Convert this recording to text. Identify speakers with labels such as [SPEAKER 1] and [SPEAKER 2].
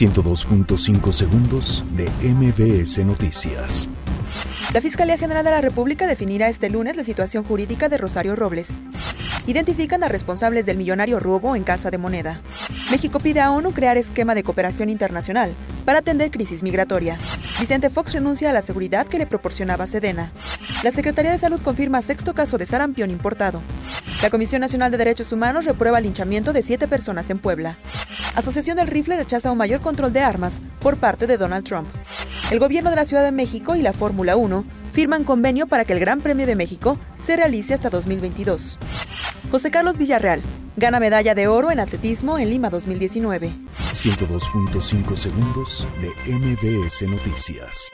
[SPEAKER 1] 102.5 segundos de MBS Noticias.
[SPEAKER 2] La Fiscalía General de la República definirá este lunes la situación jurídica de Rosario Robles. Identifican a responsables del millonario robo en Casa de Moneda. México pide a ONU crear esquema de cooperación internacional para atender crisis migratoria. Vicente Fox renuncia a la seguridad que le proporcionaba Sedena. La Secretaría de Salud confirma sexto caso de sarampión importado. La Comisión Nacional de Derechos Humanos reprueba el linchamiento de siete personas en Puebla. Asociación del Rifle rechaza un mayor control de armas por parte de Donald Trump. El gobierno de la Ciudad de México y la Fórmula 1 firman convenio para que el Gran Premio de México se realice hasta 2022. José Carlos Villarreal gana medalla de oro en atletismo en Lima 2019.
[SPEAKER 1] 102.5 segundos de MBS Noticias.